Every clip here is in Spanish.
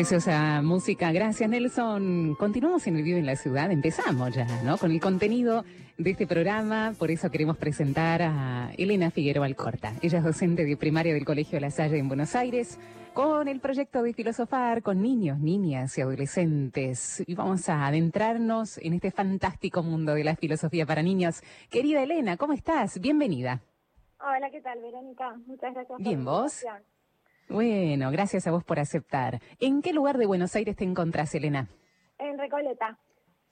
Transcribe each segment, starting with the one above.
Preciosa música, gracias Nelson. Continuamos en el Vivo en la Ciudad, empezamos ya, ¿no? Con el contenido de este programa, por eso queremos presentar a Elena Figueroa Alcorta. Ella es docente de primaria del Colegio La Salle en Buenos Aires, con el proyecto de filosofar con niños, niñas y adolescentes. Y vamos a adentrarnos en este fantástico mundo de la filosofía para niños. Querida Elena, ¿cómo estás? Bienvenida. Hola, ¿qué tal, Verónica? Muchas gracias. Bien, ¿vos? Bueno, gracias a vos por aceptar. ¿En qué lugar de Buenos Aires te encontrás, Elena? En Recoleta.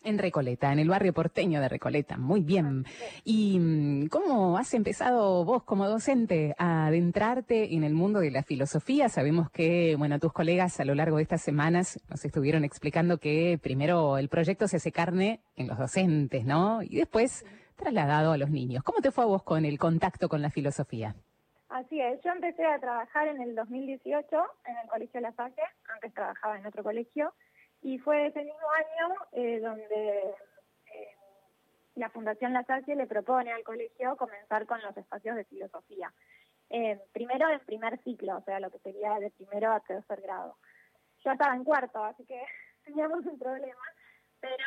En Recoleta, en el barrio porteño de Recoleta. Muy bien. ¿Y mm, cómo has empezado vos como docente a adentrarte en el mundo de la filosofía? Sabemos que, bueno, tus colegas a lo largo de estas semanas nos estuvieron explicando que primero el proyecto se hace carne en los docentes, ¿no? Y después trasladado a los niños. ¿Cómo te fue a vos con el contacto con la filosofía? Así es, yo empecé a trabajar en el 2018 en el Colegio La Salle, antes trabajaba en otro colegio, y fue ese mismo año eh, donde eh, la Fundación La Salle le propone al colegio comenzar con los espacios de filosofía. Eh, primero en primer ciclo, o sea, lo que sería de primero a tercer grado. Yo estaba en cuarto, así que teníamos un problema, pero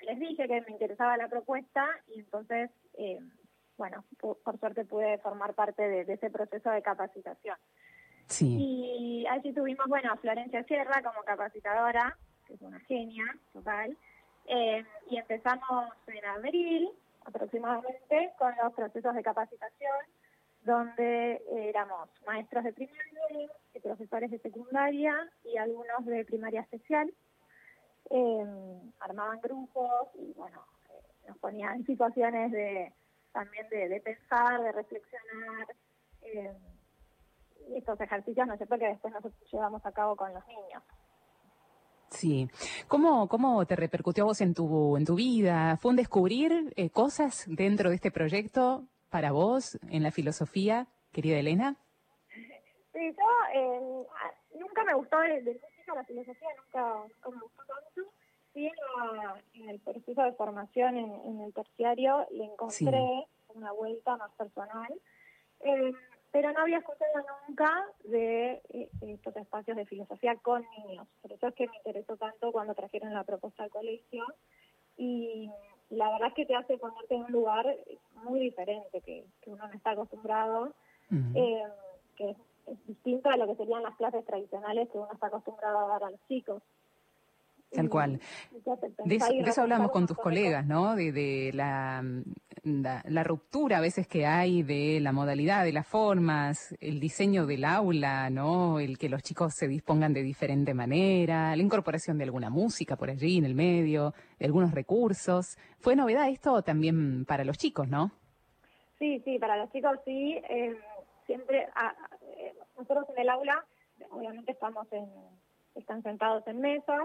les dije que me interesaba la propuesta y entonces bueno, por suerte pude formar parte de, ese proceso de capacitación. Sí. Y allí tuvimos, bueno, a Florencia Sierra como capacitadora, que es una genia total, eh, y empezamos en abril aproximadamente con los procesos de capacitación, donde éramos maestros de primaria, profesores de secundaria y algunos de primaria especial. Eh, armaban grupos y, bueno, eh, nos ponían situaciones de también de, pensar, de reflexionar. Eh, estos ejercicios, ¿no sé, porque después nosotros llevamos a cabo con los niños. Sí. ¿Cómo, ¿Cómo te repercutió a vos en tu, en tu vida? ¿Fue un descubrir eh, cosas dentro de este proyecto para vos en la filosofía, querida Elena? Sí, yo eh, nunca me gustó de, de la filosofía, nunca, nunca me gustó tanto sí en, el proceso de formación en, el terciario le encontré una vuelta más personal, eh, pero no había escuchado nunca de eh, estos espacios de filosofía con niños. Por eso es que me interesó tanto cuando trajeron la propuesta al colegio y la verdad es que te hace ponerte en un lugar muy diferente que, uno no está acostumbrado, eh, que es, es distinto a lo que serían las clases tradicionales que uno está acostumbrado a dar a los chicos. Tal cual. De eso, hablamos con tus colegas, ¿no? De, la, la, ruptura a veces que hay de la modalidad, de las formas, el diseño del aula, ¿no? El que los chicos se dispongan de diferente manera, la incorporación de alguna música por allí en el medio, de algunos recursos. ¿Fue novedad esto también para los chicos, no? Sí, sí, para los chicos sí. Eh, siempre, ah, eh, nosotros en el aula, obviamente estamos en, están sentados en mesa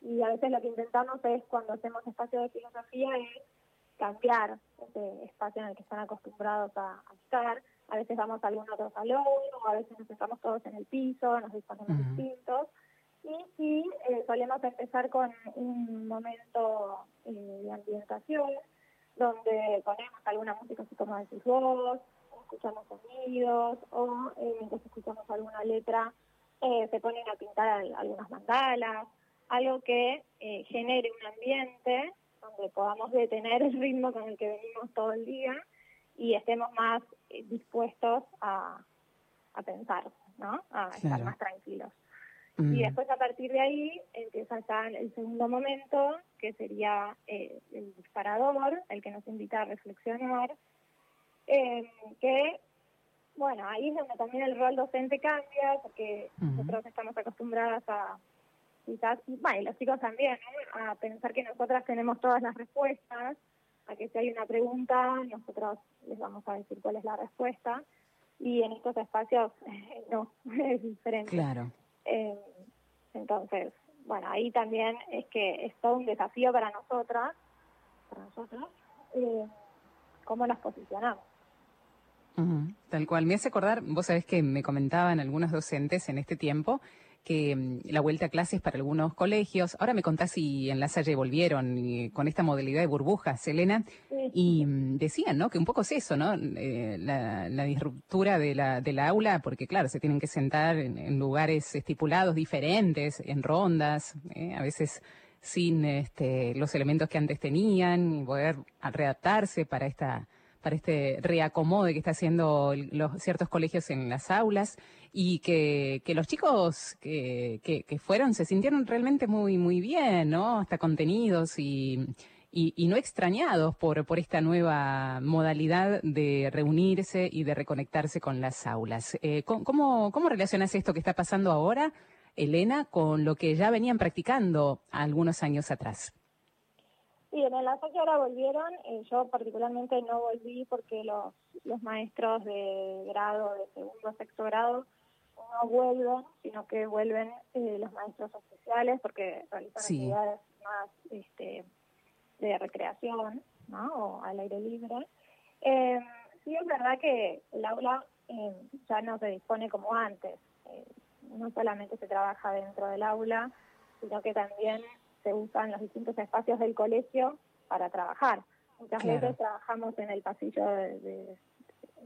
y a veces lo que intentamos es cuando hacemos espacio de filosofía es cambiar ese espacio en el que están acostumbrados a, estar. A veces vamos a algún otro salón, o a veces nos sentamos todos en el piso, nos disponemos distintos. Y sí, eh, solemos empezar con un momento eh, de ambientación, donde ponemos alguna música así como decís vos, o escuchamos sonidos, o eh, mientras escuchamos alguna letra, se ponen a pintar algunas mandalas, algo que eh, genere un ambiente donde podamos detener el ritmo con el que venimos todo el día y estemos más eh, dispuestos a, pensar, ¿no? A estar más tranquilos. Mm. Y después a partir de ahí empieza ya el segundo momento, que sería eh, el disparador, el que nos invita a reflexionar, que bueno, ahí es donde también el rol docente cambia, porque nosotros estamos acostumbradas a quizás, y bueno, los chicos también, a pensar que nosotras tenemos todas las respuestas, a que si hay una pregunta, nosotros les vamos a decir cuál es la respuesta, y en estos espacios no, es diferente. Claro. Eh, entonces, bueno, ahí también es que es todo un desafío para nosotras, para nosotros, eh, cómo nos posicionamos. tal cual. Me hace acordar, vos sabés que me comentaban algunos docentes en este tiempo que mm, la vuelta a clases para algunos colegios. Ahora me contás si en la Salle volvieron con esta modalidad de burbujas, Elena, y mm, decían, ¿no? Que un poco es eso, ¿no? Eh, la, disruptura de la, de la aula, porque claro, se tienen que sentar en, lugares estipulados diferentes, en rondas, ¿eh? a veces sin este, los elementos que antes tenían y poder readaptarse para esta para este reacomode que está haciendo los ciertos colegios en las aulas y que, que los chicos que, que, fueron se sintieron realmente muy, muy bien, ¿no? Hasta contenidos y, y, no extrañados por, por esta nueva modalidad de reunirse y de reconectarse con las aulas. Eh, ¿cómo, ¿Cómo relacionas esto que está pasando ahora, Elena, con lo que ya venían practicando algunos años atrás? Sí, en el que ahora volvieron, eh, yo particularmente no volví porque los, los maestros de grado, de segundo, sexto grado, no vuelven, sino que vuelven eh, los maestros especiales porque realizan actividades más este, de recreación, ¿no? O al aire libre. Eh, sí es verdad que el aula eh, ya no se dispone como antes. no solamente se trabaja dentro del aula, sino que también se usan los distintos espacios del colegio para trabajar. Muchas veces trabajamos en el pasillo de,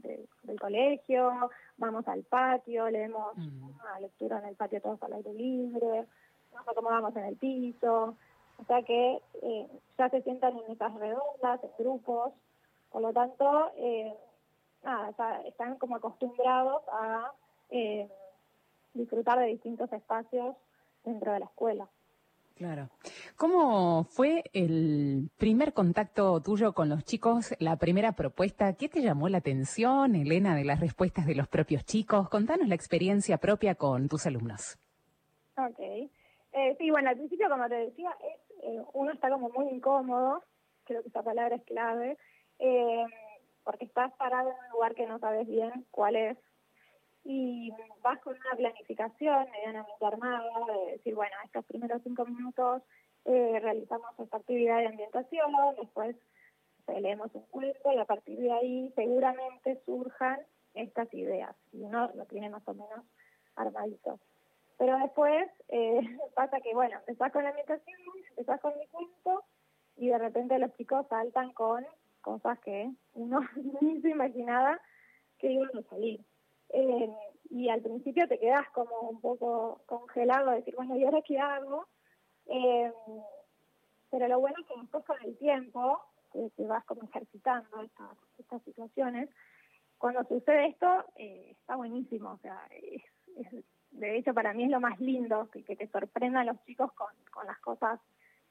del colegio, vamos al patio, leemos una lectura en el patio todos al aire libre, nos acomodamos en el piso, o sea que eh, ya se sientan en mesas redondas, en grupos, por lo tanto, eh, nada, están como acostumbrados a eh, disfrutar de distintos espacios dentro de la escuela. Claro. ¿Cómo fue el primer contacto tuyo con los chicos, la primera propuesta? ¿Qué te llamó la atención, Elena, de las respuestas de los propios chicos? Contanos la experiencia propia con tus alumnos. Ok. Eh, sí, bueno, al principio, como te decía, eh, uno está como muy incómodo, creo que esa palabra es clave, eh, porque estás parado en un lugar que no sabes bien cuál es y vas con una planificación medianamente armada de decir, bueno, estos primeros cinco minutos eh, realizamos esta actividad de ambientación, después leemos un cuento y a partir de ahí seguramente surjan estas ideas y uno lo tiene más o menos armadito. Pero después eh, pasa que, bueno, empezás con la ambientación, empezás con mi cuento y de repente los chicos saltan con cosas que uno ni se imaginaba que iban a salir. Eh, y al principio te quedas como un poco congelado, decir, bueno, ¿y ahora qué hago? Eh, pero lo bueno es que después con el tiempo, que te vas como ejercitando estas, estas situaciones, cuando sucede esto, eh, está buenísimo, o sea, de hecho para mí es lo más lindo, que, que te sorprendan los chicos con, con las cosas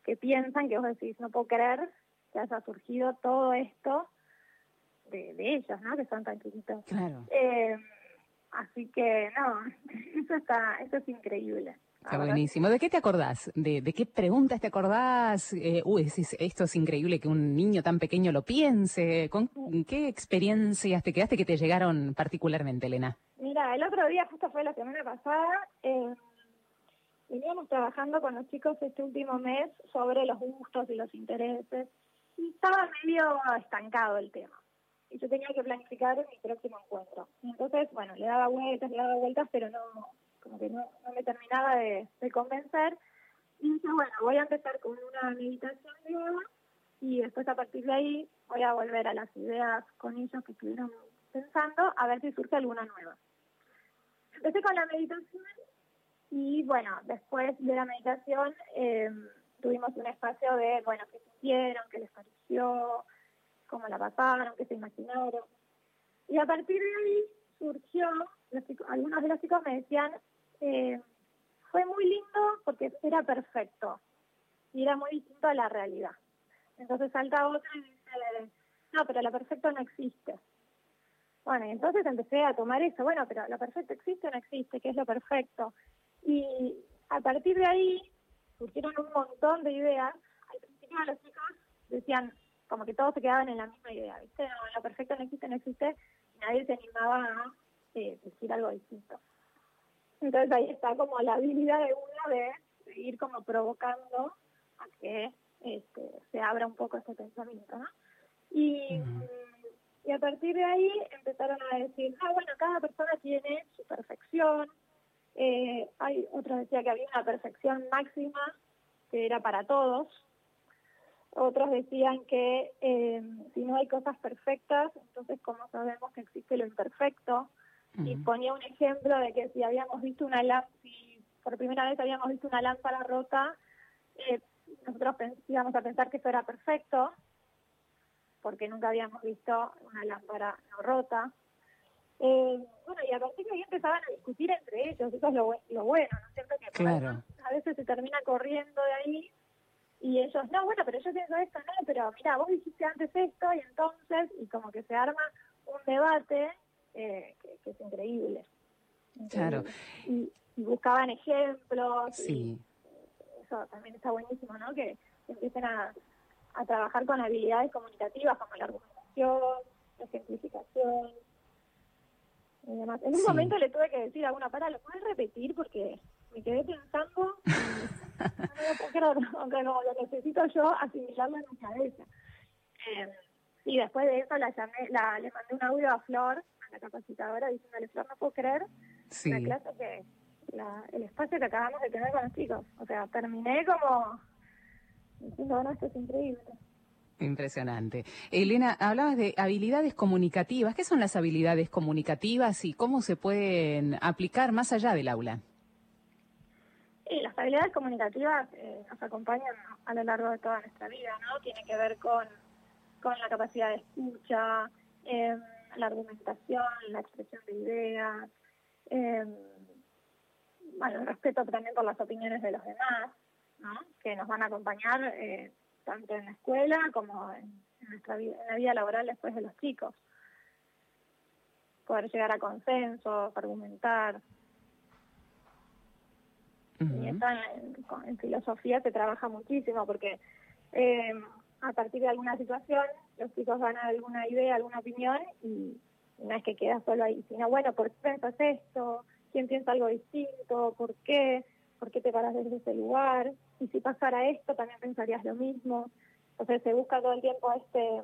que piensan, que vos decís, no puedo creer que haya surgido todo esto de, de ellos, ¿no? Que son tan chiquitos. Claro. Eh, Así que no, eso está, eso es increíble. Está buenísimo. ¿De qué te acordás? ¿De, qué preguntas te acordás? Eh, uy, esto es increíble que un niño tan pequeño lo piense. ¿Con qué experiencias te quedaste que te llegaron particularmente, Elena? Mira, el otro día, justo fue la semana pasada, eh, veníamos trabajando con los chicos este último mes sobre los gustos y los intereses y estaba medio estancado el tema y yo tenía que planificar mi próximo encuentro. entonces, bueno, le daba vueltas, le daba vueltas, pero no, como que no, me terminaba de, convencer. Y dije, bueno, voy a empezar con una meditación nueva y después a partir de ahí voy a volver a las ideas con ellos que estuvieron pensando a ver si surge alguna nueva. Empecé con la meditación y bueno, después de la meditación eh, tuvimos un espacio de, bueno, qué sintieron, qué les pareció, cómo la pasaron, qué se imaginaron. Y a partir de ahí surgió, algunos de los chicos me decían, eh, fue muy lindo porque era perfecto y era muy distinto a la realidad. Entonces salta otra y dice, no, pero lo perfecto no existe. Bueno, y entonces empecé a tomar eso, bueno, pero lo perfecto existe o no existe, ¿qué es lo perfecto? Y a partir de ahí surgieron un montón de ideas. Al principio los chicos decían, como que todos se quedaban en la misma idea, ¿viste? No, lo perfecto no existe, no existe, y nadie se animaba a eh, decir algo distinto. Entonces ahí está como la habilidad de uno de ir como provocando a que este, se abra un poco ese pensamiento, ¿no? Y, y a partir de ahí empezaron a decir, ah, bueno, cada persona tiene su perfección, Eh, hay otros decía que había una perfección máxima que era para todos. Otros decían que eh, si no hay cosas perfectas, entonces cómo sabemos que existe lo imperfecto. Y ponía un ejemplo de que si habíamos visto una lámpara, si por primera vez habíamos visto una lámpara rota, eh, nosotros íbamos a pensar que eso era perfecto, porque nunca habíamos visto una lámpara no rota. Eh, bueno, y a partir de ahí empezaban a discutir entre ellos, eso es lo, lo bueno, ¿no? Siempre que claro. a veces se termina corriendo de ahí y ellos, no, bueno, pero yo pienso esto, no, pero mira, vos dijiste antes esto y entonces, y como que se arma un debate eh, que, es increíble. Claro. Y, buscaban ejemplos. Sí. eso también está buenísimo, ¿no? Que empiecen a, a trabajar con habilidades comunicativas como la argumentación, la ejemplificación, en un momento le tuve que decir a una para, ¿lo puedes repetir? Porque me quedé pensando, y no aunque no, lo necesito yo asimilarlo en mi cabeza. Eh, y después de eso la llamé, la, le mandé un audio a Flor, a la capacitadora, diciéndole, Flor, no puedo creer la clase que, la, el espacio que acabamos de tener con los chicos. O sea, terminé como diciendo, bueno, esto es increíble. Impresionante. Elena, hablabas de habilidades comunicativas. ¿Qué son las habilidades comunicativas y cómo se pueden aplicar más allá del aula? Sí, las habilidades comunicativas eh, nos acompañan a lo largo de toda nuestra vida, ¿no? Tiene que ver con, con la capacidad de escucha, em, la argumentación, la expresión de ideas, eh, bueno, el respeto también por las opiniones de los demás, ¿no? Que nos van a acompañar eh, tanto en la escuela como en, nuestra vida, en la vida laboral después de los chicos. Poder llegar a consensos, argumentar. En, filosofía se trabaja muchísimo porque eh, a partir de alguna situación los chicos van a alguna idea, alguna opinión y no es que queda solo ahí, sino bueno, ¿por qué piensas esto? ¿Quién piensa algo distinto? ¿Por qué? ¿Por qué te paras desde ese lugar? Y si pasara esto, también pensarías lo mismo. Entonces se busca todo el tiempo este,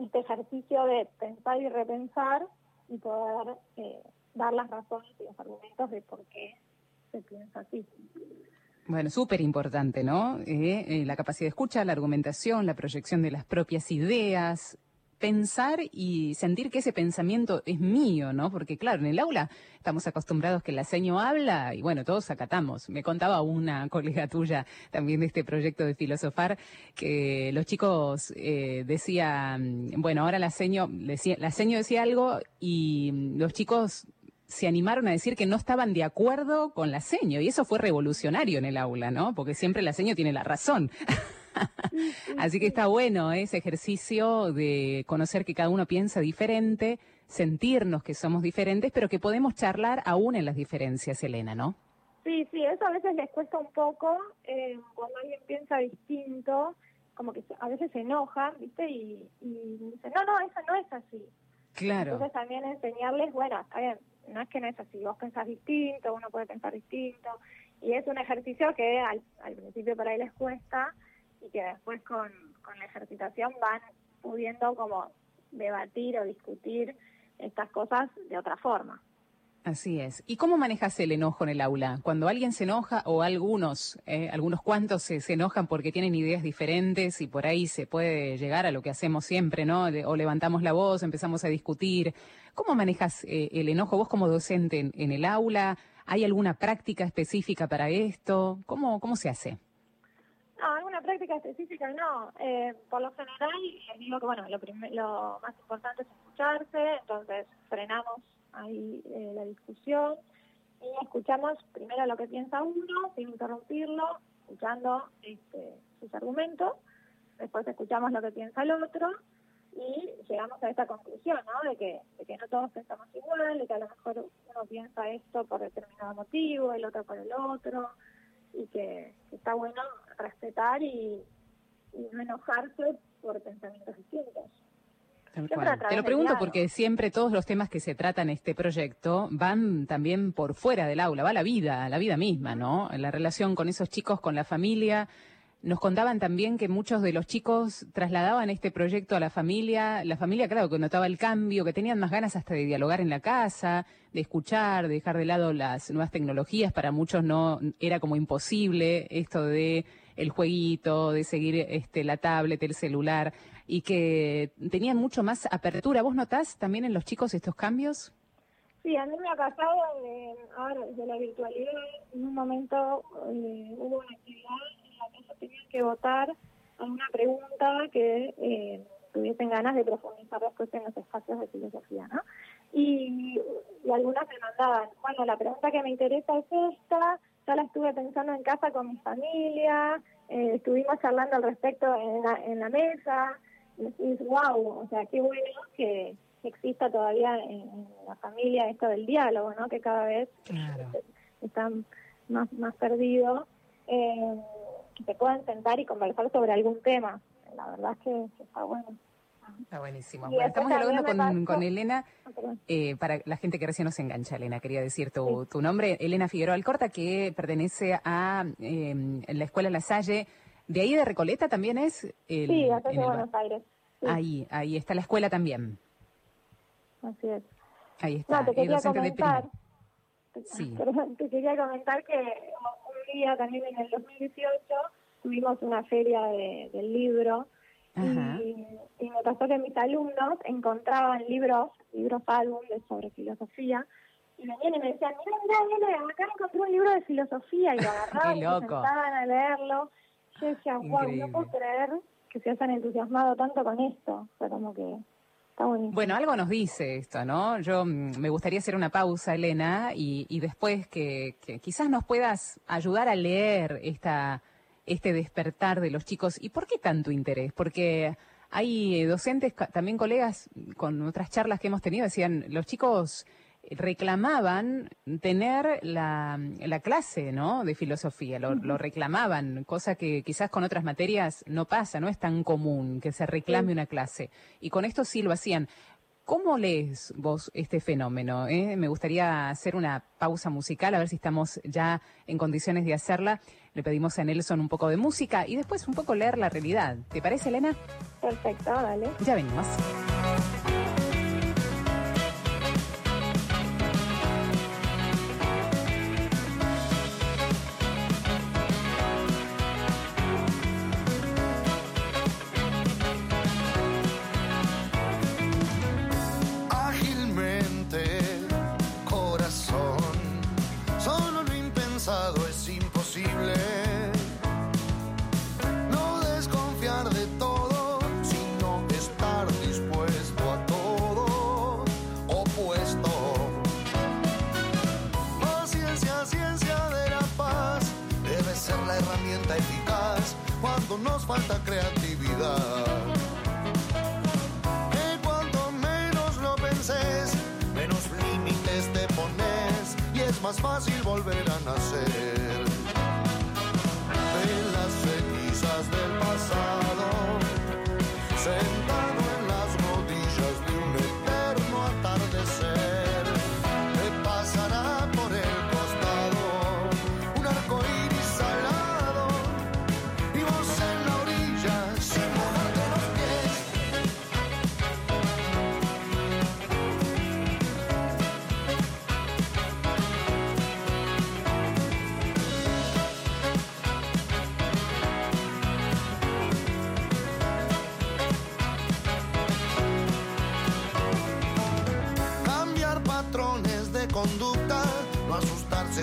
este ejercicio de pensar y repensar y poder eh, dar las razones y los argumentos de por qué se piensa así. Bueno, súper importante, ¿no? Eh, eh, la capacidad de escucha, la argumentación, la proyección de las propias ideas, pensar y sentir que ese pensamiento es mío, ¿no? Porque claro, en el aula estamos acostumbrados que el seño habla y bueno, todos acatamos. Me contaba una colega tuya también de este proyecto de filosofar que los chicos eh, decían, bueno, ahora la seño, decía, la seño decía algo y los chicos se animaron a decir que no estaban de acuerdo con la seño y eso fue revolucionario en el aula, ¿no? Porque siempre la seño tiene la razón. Así que está bueno ese ejercicio de conocer que cada uno piensa diferente, sentirnos que somos diferentes, pero que podemos charlar aún en las diferencias, Elena, ¿no? Sí, sí, eso a veces les cuesta un poco eh, cuando alguien piensa distinto, como que a veces se enoja, ¿viste? Y, y dicen, no, no, eso no es así. Claro. Entonces también enseñarles, bueno, está bien, no es que no es así, vos pensás distinto, uno puede pensar distinto, y es un ejercicio que al, principio para él les cuesta, y que después con, con la ejercitación van pudiendo como debatir o discutir estas cosas de otra forma. Así es. ¿Y cómo manejas el enojo en el aula? Cuando alguien se enoja o algunos, eh, algunos cuantos se, enojan porque tienen ideas diferentes y por ahí se puede llegar a lo que hacemos siempre, ¿no? o levantamos la voz, empezamos a discutir. ¿Cómo manejas eh, el enojo vos como docente en, el aula? ¿Hay alguna práctica específica para esto? ¿Cómo, cómo se hace? No, alguna práctica específica no. Eh, por lo general, les digo que bueno, lo, lo más importante es escucharse, entonces frenamos ahí eh, la discusión y escuchamos primero lo que piensa uno, sin interrumpirlo, escuchando este, sus argumentos, después escuchamos lo que piensa el otro y llegamos a esta conclusión, ¿no? De que, de que no todos pensamos igual, de que a lo mejor uno piensa esto por determinado motivo, el otro por el otro, y que, está bueno respetar y, no enojarse por pensamientos distintos. Te lo pregunto porque siempre todos los temas que se tratan en este proyecto van también por fuera del aula, va la vida, la vida misma, ¿no? La relación con esos chicos, con la familia, nos contaban también que muchos de los chicos trasladaban este proyecto a la familia. La familia, claro, que notaba el cambio, que tenían más ganas hasta de dialogar en la casa, de escuchar, de dejar de lado las nuevas tecnologías. Para muchos no era como imposible esto de el jueguito, de seguir este, la tablet, el celular, y que tenían mucho más apertura. ¿Vos notás también en los chicos estos cambios? Sí, a mí me ha pasado de, ahora desde la virtualidad, en un momento eh, hubo una actividad tenían que votar a una pregunta que eh, tuviesen ganas de profundizar después en los espacios de filosofía, ¿no? Y, algunas me mandaban, bueno, la pregunta que me interesa es esta, ya la estuve pensando en casa con mi familia, eh, estuvimos hablando al respecto en la, en la mesa, y es wow, o sea, qué bueno que exista todavía en, la familia esto del diálogo, ¿no? Que cada vez están más, más perdidos. Eh, que se puedan sentar y conversar sobre algún tema. La verdad es que, está bueno. Está buenísimo. estamos dialogando con, Elena, ah, eh, para la gente que recién nos engancha, Elena, quería decir tu, tu nombre, Elena Figueroa Alcorta, que pertenece a eh, la Escuela La Salle. ¿De ahí de Recoleta también es? El, sí, de Buenos Aires. Ahí, ahí está la escuela también. Así es. Ahí está, no, te quería comentar, sí. te quería comentar que también en el 2018, tuvimos una feria del libro y, me pasó que mis alumnos encontraban libros, libros álbum sobre filosofía, y venían y me decían, mira, mira, mira, acá encontré un libro de filosofía, y lo agarraban y sentaban a leerlo. Yo decía, wow, no puedo creer que se hayan entusiasmado tanto con esto. O sea, como que bueno, algo nos dice esto, ¿no? Yo mm, me gustaría hacer una pausa, Elena, y, después que, quizás nos puedas ayudar a leer esta, este despertar de los chicos. ¿Y por qué tanto interés? Porque hay docentes, también colegas, con otras charlas que hemos tenido, decían, los chicos reclamaban tener la, la clase ¿no? de filosofía, lo, lo, reclamaban, cosa que quizás con otras materias no pasa, no es tan común que se reclame una clase. Y con esto sí lo hacían. ¿Cómo lees vos este fenómeno? Eh? Me gustaría hacer una pausa musical, a ver si estamos ya en condiciones de hacerla. Le pedimos a Nelson un poco de música y después un poco leer la realidad. ¿Te parece, Elena? Perfecto, dale. Ya venimos. Nos falta creatividad. Que cuanto menos lo penses, menos límites te pones y es más fácil volver a nacer. En las cenizas del pasado, sentado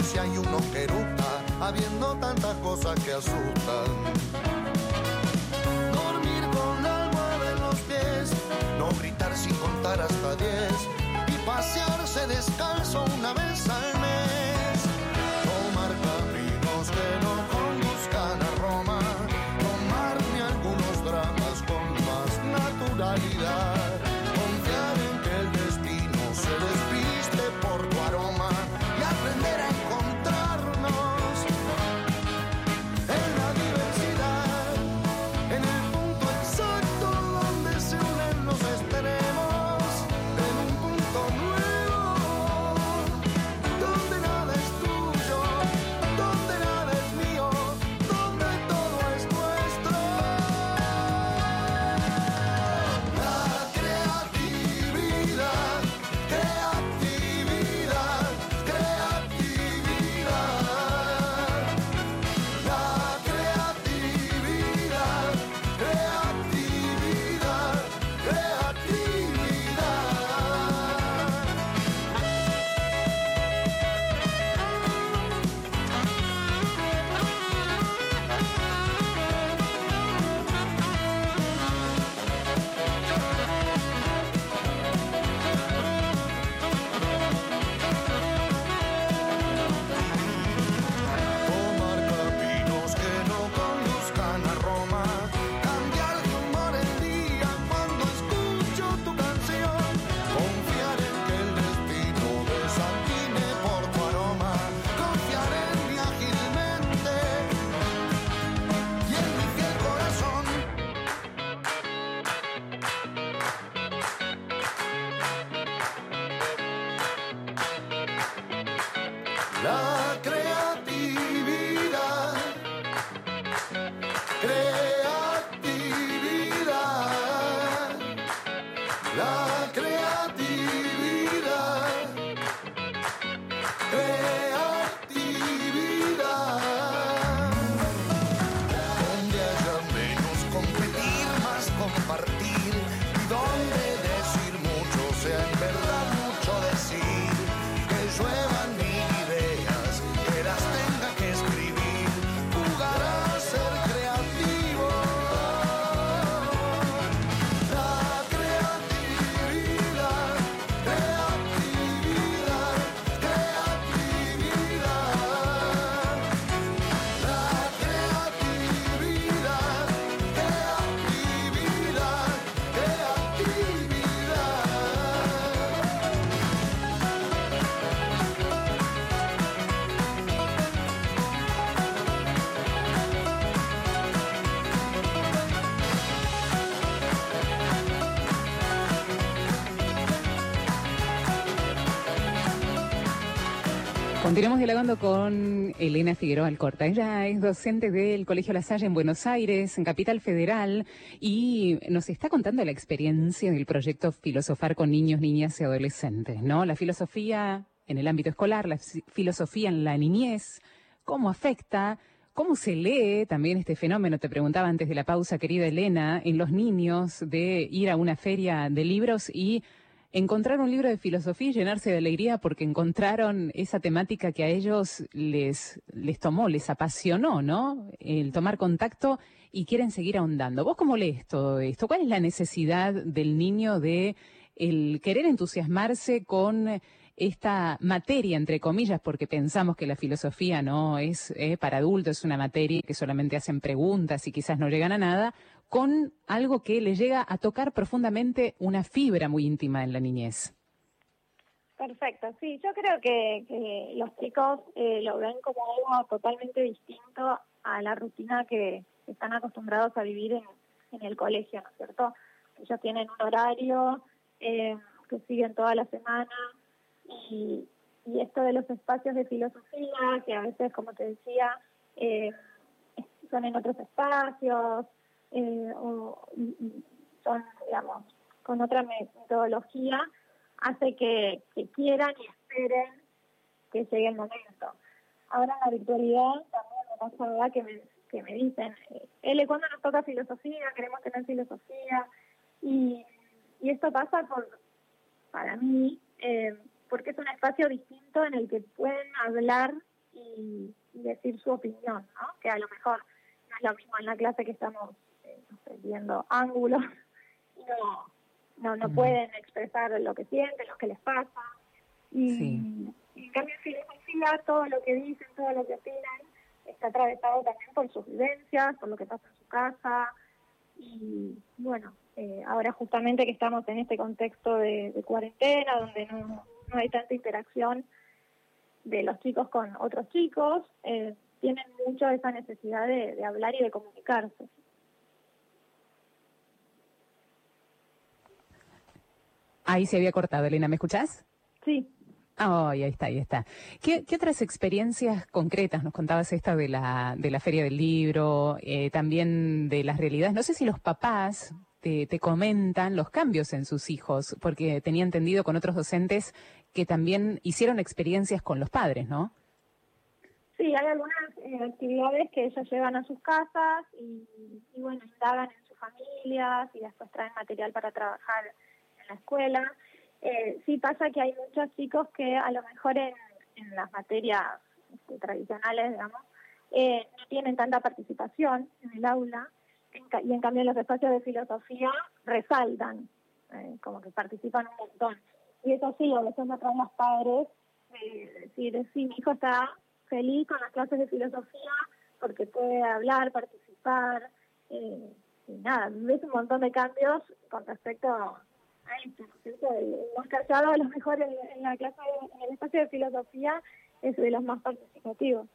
si hay uno que eructa, habiendo tantas cosas que asustan. Dormir con algo en los pies, no gritar sin contar hasta diez, y pasearse descalzo una vez Continuamos dialogando con Elena Figueroa Alcorta. Ella es docente del Colegio La Salle en Buenos Aires, en Capital Federal, y nos está contando la experiencia del proyecto Filosofar con niños, niñas y adolescentes, ¿no? La filosofía en el ámbito escolar, la fi- filosofía en la niñez, cómo afecta, cómo se lee también este fenómeno, te preguntaba antes de la pausa, querida Elena, en los niños de ir a una feria de libros y encontrar un libro de filosofía y llenarse de alegría porque encontraron esa temática que a ellos les, les tomó, les apasionó, ¿no? El tomar contacto y quieren seguir ahondando. ¿Vos cómo lees todo esto? ¿Cuál es la necesidad del niño de el querer entusiasmarse con esta materia, entre comillas, porque pensamos que la filosofía no es eh, para adultos, es una materia que solamente hacen preguntas y quizás no llegan a nada, con algo que le llega a tocar profundamente una fibra muy íntima en la niñez. Perfecto, sí, yo creo que, los chicos eh, lo ven como algo totalmente distinto a la rutina que están acostumbrados a vivir en, el colegio, ¿no es cierto? Ellos tienen un horario eh, que siguen toda la semana y, y esto de los espacios de filosofía, que a veces, como te decía, eh, son en otros espacios eh, o y- y son, digamos, con otra me- metodología, hace que, que quieran y esperen que llegue el momento. Ahora en la virtualidad también me pasa que me, que me dicen, eh, Ele, ¿cuándo nos toca filosofía? Queremos tener filosofía. Y, y esto pasa por, para mí, eh, porque es un espacio distinto en el que pueden hablar y, y decir su opinión, ¿no? Que a lo mejor no es lo mismo en la clase que estamos viendo ángulos no, no, no pueden expresar lo que sienten, lo que les pasa. Y, Sí. y en cambio en filosofía todo lo que dicen, todo lo que opinan, está atravesado también por sus vivencias, por lo que pasa en su casa. Y bueno, eh, ahora justamente que estamos en este contexto de, de cuarentena, donde no, no hay tanta interacción de los chicos con otros chicos, eh, tienen mucho esa necesidad de, de hablar y de comunicarse. Ahí se había cortado, Elena, ¿me escuchás? Sí. Ay, ahí está, ahí está. ¿Qué, qué otras experiencias concretas nos contabas esta de la, de la Feria del Libro, eh, también de las realidades? No sé si los papás te, te comentan los cambios en sus hijos, porque tenía entendido con otros docentes que también hicieron experiencias con los padres, ¿no? Sí, hay algunas eh, actividades que ellos llevan a sus casas y, y, bueno, indagan en sus familias y después traen material para trabajar la escuela. Eh, sí pasa que hay muchos chicos que a lo mejor en, las materias este, tradicionales, digamos, eh, no tienen tanta participación en el aula y en cambio en los espacios de filosofía resaltan, eh, como que participan un montón. Y eso sí, a veces me traen los padres de decir, sí, mi hijo está feliz con las clases de filosofía porque puede hablar, participar, eh, y nada, ves un montón de cambios con respecto a más a lo mejor en, la clase, en el espacio de filosofía es de los más participativos.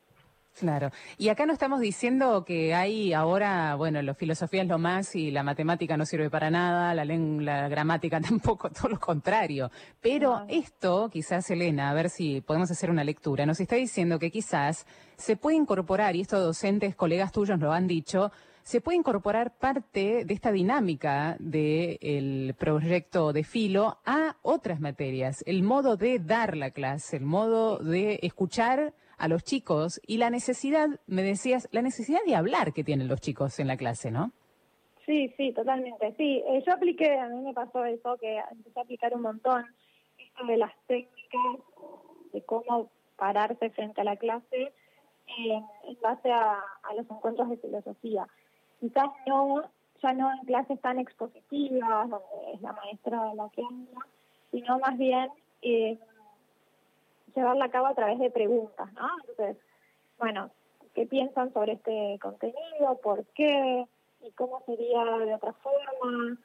Claro. Y acá no estamos diciendo que hay ahora, bueno, la filosofía es lo más y la matemática no sirve para nada, la, la gramática tampoco, todo lo contrario. Pero esto, quizás, Elena, a ver si podemos hacer una lectura, nos está diciendo que quizás se puede incorporar, y estos docentes, colegas tuyos lo han dicho, se puede incorporar parte de esta dinámica del proyecto de filo a otras materias, el modo de dar la clase, el modo de escuchar a los chicos y la necesidad, me decías, la necesidad de hablar que tienen los chicos en la clase, ¿no? Sí, sí, totalmente. Sí, eh, yo apliqué, a mí me pasó eso, que empecé a aplicar un montón esto de las técnicas, de cómo pararse frente a la clase en base a, los encuentros de filosofía. Quizás no, ya no en clases tan expositivas, donde es la maestra la que habla, sino más bien eh, llevarla a cabo a través de preguntas, ¿no? Entonces, bueno, ¿qué piensan sobre este contenido? ¿Por qué? ¿Y cómo sería de otra forma?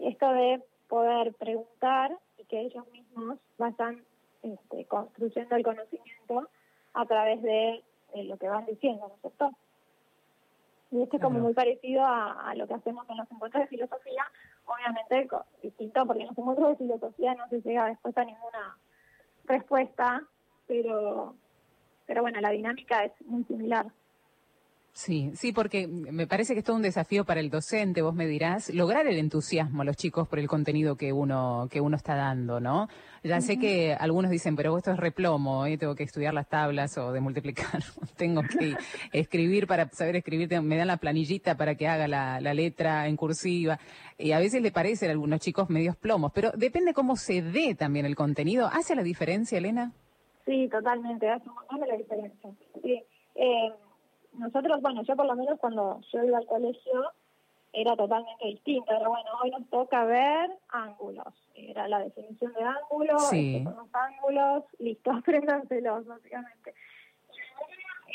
Esto de poder preguntar y que ellos mismos vayan este, construyendo el conocimiento a través de, lo que van diciendo, ¿no es cierto? Y esto es como muy parecido a, lo que hacemos en los encuentros de filosofía, obviamente distinto porque en los encuentros de filosofía no se llega después a ninguna respuesta, pero, pero bueno, la dinámica es muy similar. Sí, sí, porque me parece que es todo un desafío para el docente, vos me dirás, lograr el entusiasmo a los chicos por el contenido que uno que uno está dando, ¿no? Ya sé que algunos dicen, pero esto es replomo, ¿eh? tengo que estudiar las tablas o de multiplicar, tengo que escribir para saber escribir, me dan la planillita para que haga la, la letra en cursiva, y a veces le parecen a algunos chicos medios plomos, pero depende cómo se dé también el contenido. ¿Hace la diferencia, Elena? Sí, totalmente, hace un montón de la diferencia. Sí. Eh, nosotros, bueno, yo por lo menos cuando yo iba al colegio era totalmente distinto. Pero bueno, hoy nos toca ver ángulos. Era la definición de ángulos, sí. los ángulos, listo, apréndanselos, básicamente.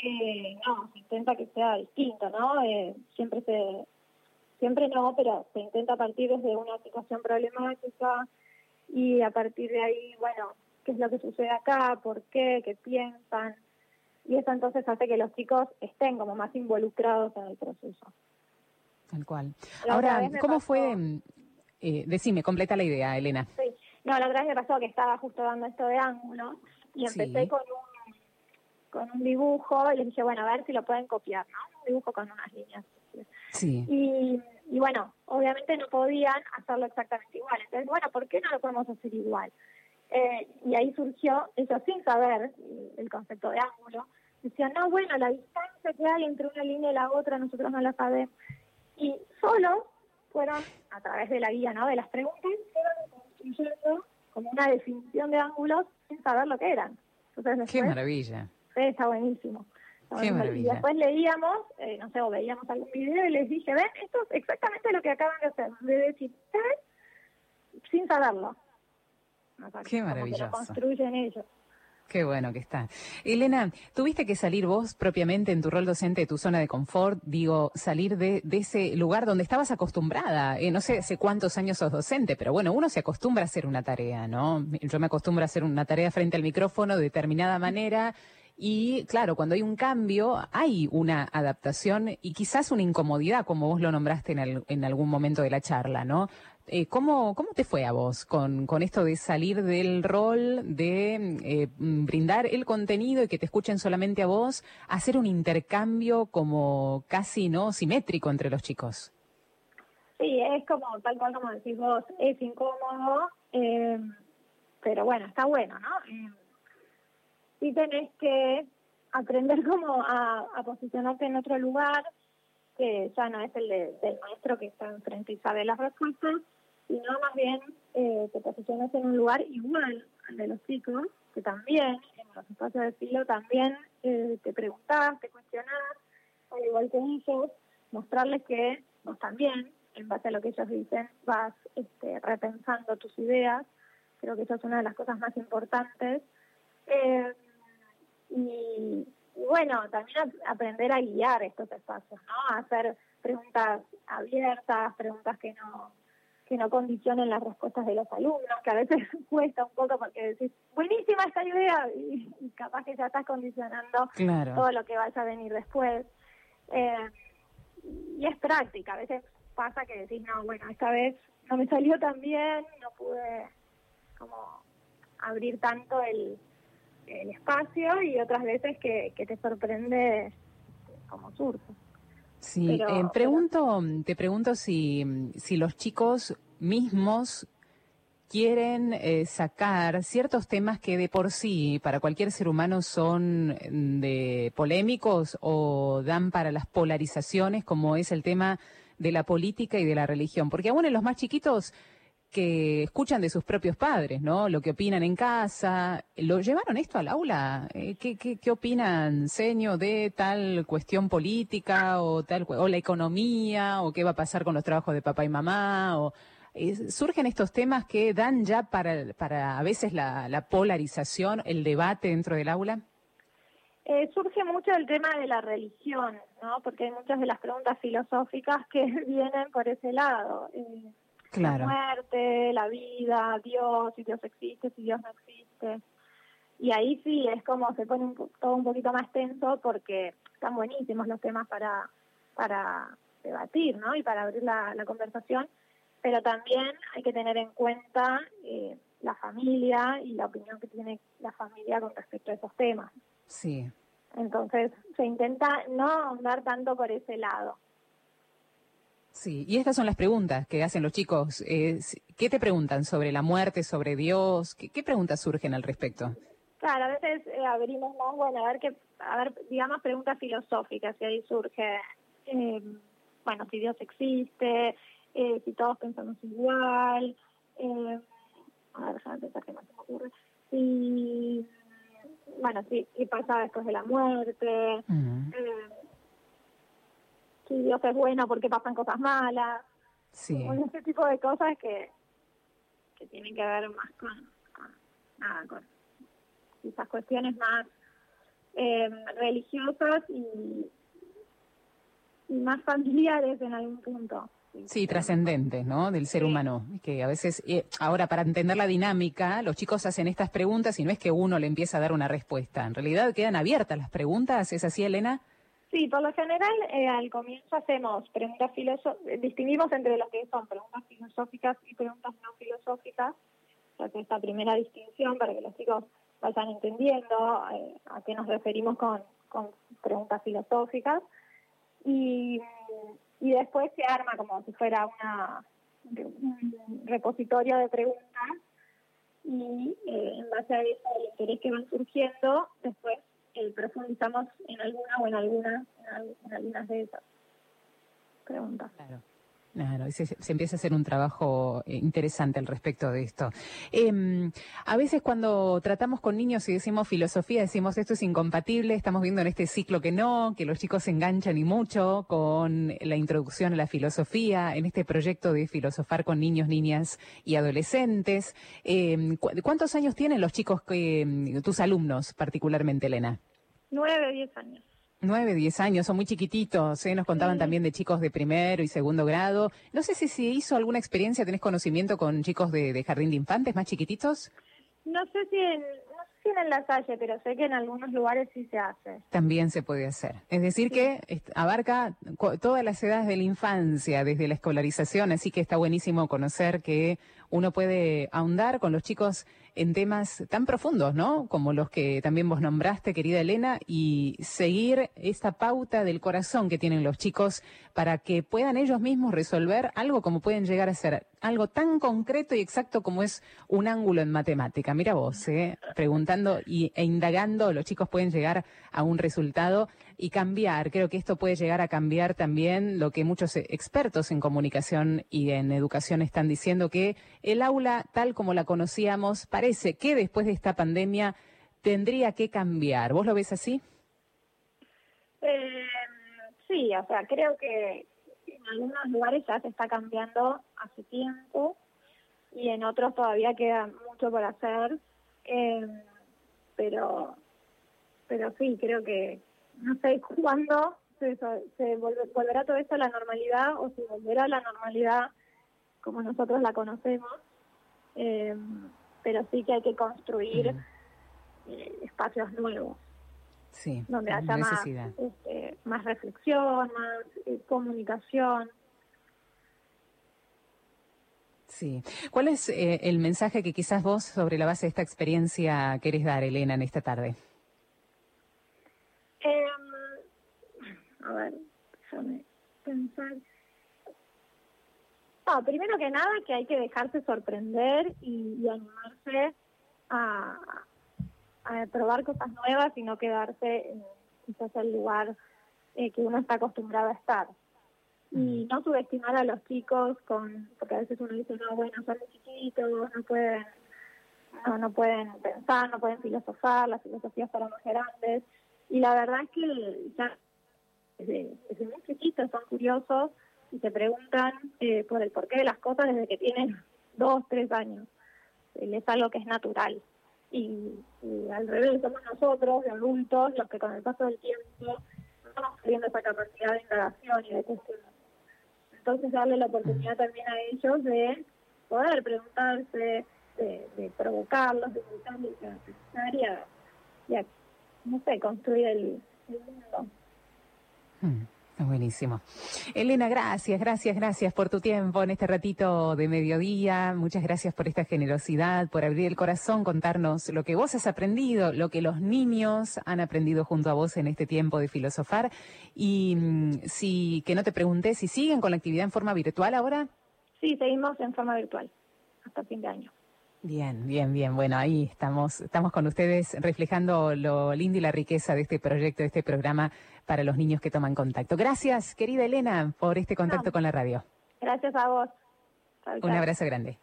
Eh, no, se intenta que sea distinto, ¿no? Eh, siempre se, siempre no, pero se intenta partir desde una situación problemática y a partir de ahí, bueno, qué es lo que sucede acá, por qué, qué piensan, y eso entonces hace que los chicos estén como más involucrados en el proceso. Tal cual. Ahora, ¿cómo fue? Eh, decime, completa la idea, Elena. Sí, no, la otra vez me pasó que estaba justo dando esto de ángulo y empecé con un con un dibujo y les dije, bueno, a ver si lo pueden copiar, ¿no? Un dibujo con unas líneas. Sí. Y, y bueno, obviamente no podían hacerlo exactamente igual. Entonces, bueno, ¿por qué no lo podemos hacer igual? Eh, y ahí surgió, eso sin saber el concepto de ángulo, decían, no, bueno, la distancia que hay entre una línea y la otra nosotros no la sabemos. Y solo fueron, a través de la guía, ¿no? De las preguntas, fueron construyendo como una definición de ángulos sin saber lo que eran. Entonces, Qué maravilla. Sí, está buenísimo. Qué. Y después leíamos, eh, no sé, o veíamos algún video y les dije, ven, esto es exactamente lo que acaban de hacer, de decir, sin saberlo. Qué maravilloso. Lo construyen ellos. Qué bueno que está. Elena, tuviste que salir vos propiamente en tu rol docente de tu zona de confort, digo, salir de, ese lugar donde estabas acostumbrada. Eh, no sé hace cuántos años sos docente, pero bueno, uno se acostumbra a hacer una tarea, ¿no? Yo me acostumbro a hacer una tarea frente al micrófono de determinada manera. Y claro, cuando hay un cambio, hay una adaptación y quizás una incomodidad, como vos lo nombraste en, en algún momento de la charla, ¿no? Eh, ¿cómo, ¿Cómo te fue a vos con, con esto de salir del rol, de eh, brindar el contenido y que te escuchen solamente a vos, hacer un intercambio como casi no simétrico entre los chicos? Sí, es como, tal cual como decís vos, es incómodo, eh, pero bueno, está bueno, ¿no? Sí tenés que aprender como a, posicionarte en otro lugar, que ya no es el del maestro que está enfrente y sabe las respuestas, sino más bien eh, te posicionas en un lugar igual al de los chicos, que también en los espacios de estilo también eh, te preguntás, te cuestionás, al igual que ellos, mostrarles que vos también, en base a lo que ellos dicen, vas este, repensando tus ideas. Creo que eso es una de las cosas más importantes. Eh, y, bueno, también aprender a guiar estos espacios, ¿no? A hacer preguntas abiertas, preguntas que no que no condicionen las respuestas de los alumnos, que a veces cuesta un poco porque decís, buenísima esta idea, y, capaz que ya estás condicionando todo lo que vaya a venir después. Eh, y es práctica, a veces pasa que decís, no, bueno, esta vez no me salió tan bien, no pude como abrir tanto el, el espacio y otras veces que, que te sorprende como surge. Sí, eh, pregunto, te pregunto si, si los chicos mismos quieren eh, sacar ciertos temas que de por sí para cualquier ser humano son mm, de polémicos o dan para las polarizaciones, como es el tema de la política y de la religión, porque aún en los más chiquitos que escuchan de sus propios padres, ¿no? Lo que opinan en casa. ¿Lo llevaron esto al aula? Eh, ¿Qué, qué, qué opinan, seño, de tal cuestión política o tal o la economía o qué va a pasar con los trabajos de papá y mamá? Eh, surgen estos temas que dan ya para, para a veces la, la polarización, el debate dentro del aula. Eh, surge mucho el tema de la religión, ¿no? Porque hay muchas de las preguntas filosóficas que vienen por ese lado. Eh, la muerte, la vida, Dios, si Dios existe, si Dios no existe. Y ahí sí es como se pone todo un poquito más tenso porque están buenísimos los temas para, para debatir, ¿no? Y para abrir la, conversación, pero también hay que tener en cuenta eh, la familia y la opinión que tiene la familia con respecto a esos temas. Sí. Entonces se intenta no andar tanto por ese lado. Sí, y estas son las preguntas que hacen los chicos. Eh, ¿Qué te preguntan sobre la muerte, sobre Dios? ¿Qué, preguntas surgen al respecto? Claro, a veces eh, abrimos más, bueno, a ver, qué, a ver, digamos, preguntas filosóficas, y ahí surge, eh, bueno, si Dios existe, si todos pensamos igual, a ver, déjame pensar qué más me ocurre, si, bueno, si, qué pasa después de la muerte, si Dios es bueno porque pasan cosas malas. Sí. ese tipo de cosas que, que tienen que ver más con, nada, con esas cuestiones más eh, religiosas y, y más familiares en algún punto. Sí, trascendentes, ¿no? Del ser humano. Que a veces, eh, ahora para entender la dinámica, los chicos hacen estas preguntas y no es que uno le empieza a dar una respuesta. En realidad quedan abiertas las preguntas. ¿Es así, Elena? Sí, por lo general eh, al comienzo hacemos preguntas filosóficas, distinguimos entre lo que son preguntas filosóficas y preguntas no filosóficas, hace esta primera distinción para que los chicos vayan entendiendo eh, a qué nos referimos con, con preguntas filosóficas. Y, y después se arma como si fuera una un repositorio de preguntas y eh, en base a eso, el interés que van surgiendo, después profundizamos en alguna o en algunas en algunas de esas preguntas. Claro, se, empieza a hacer un trabajo eh, interesante al respecto de esto. Eh, a veces cuando tratamos con niños y decimos filosofía, decimos esto es incompatible, estamos viendo en este ciclo que no, que los chicos se enganchan y mucho con la introducción a la filosofía, en este proyecto de filosofar con niños, niñas y adolescentes. Eh, ¿Cuántos años tienen los chicos, que, tus alumnos particularmente, Elena? Nueve, diez años. Nueve, diez años, son muy chiquititos, ¿eh? nos contaban también de chicos de primero y segundo grado. No sé si se hizo alguna experiencia, tenés conocimiento con chicos de, jardín de infantes más chiquititos. No sé si en, no sé si en la calle, pero sé que en algunos lugares sí se hace. También se puede hacer. Es decir, que abarca todas las edades de la infancia, desde la escolarización, así que está buenísimo conocer que uno puede ahondar con los chicos en temas tan profundos, ¿no? Como los que también vos nombraste, querida Elena, y seguir esta pauta del corazón que tienen los chicos para que puedan ellos mismos resolver algo como pueden llegar a ser, algo tan concreto y exacto como es un ángulo en matemática. Mira vos, ¿eh? preguntando y, e indagando, los chicos pueden llegar a un resultado y cambiar. Creo que esto puede llegar a cambiar también lo que muchos expertos en comunicación y en educación están diciendo, que el aula tal como la conocíamos parece que después de esta pandemia tendría que cambiar. ¿Vos lo ves así? Eh, sí, o sea, creo que en algunos lugares ya se está cambiando hace tiempo y en otros todavía queda mucho por hacer, eh, pero pero sí, creo que no sé cuándo se, se volverá todo esto a la normalidad o si volverá a la normalidad como nosotros la conocemos, eh, pero sí que hay que construir eh, espacios nuevos. Sí, donde haya más, este, más reflexión, más eh, comunicación. Sí. ¿Cuál es el mensaje que quizás vos sobre la base de esta experiencia querés dar, Elena, en esta tarde? A ver, déjame pensar. No, primero que nada que hay que dejarse sorprender y, animarse a, probar cosas nuevas y no quedarse en quizás el lugar eh, que uno está acostumbrado a estar. Y no subestimar a los chicos con, porque a veces uno dice, no, bueno, son muy chiquitos, no pueden, no, no pueden pensar, no pueden filosofar, las filosofías para más grandes. Y la verdad es que ya desde, desde muy chiquitos son curiosos y se preguntan eh, por el porqué de las cosas desde que tienen dos, tres años. Es algo que es natural. Y, al revés, somos nosotros, de adultos, los que con el paso del tiempo estamos perdiendo esa capacidad de indagación y de cuestión. Entonces, darle la oportunidad también a ellos de poder preguntarse, de, provocarlos, de a pensar y a, no sé, construir el, mundo. Hmm. Buenísimo. Elena, gracias, gracias, gracias por tu tiempo en este ratito de mediodía. Muchas gracias por esta generosidad, por abrir el corazón, contarnos lo que vos has aprendido, lo que los niños han aprendido junto a vos en este tiempo de filosofar. Y mm, si que no te pregunté si siguen con la actividad en forma virtual ahora. Sí, seguimos en forma virtual hasta fin de año. Bien, bien, bien. Bueno, ahí estamos, estamos con ustedes reflejando lo lindo y la riqueza de este proyecto, de este programa para los niños que toman contacto. Gracias, querida Elena, por este contacto con la radio. Gracias a vos. Un abrazo grande.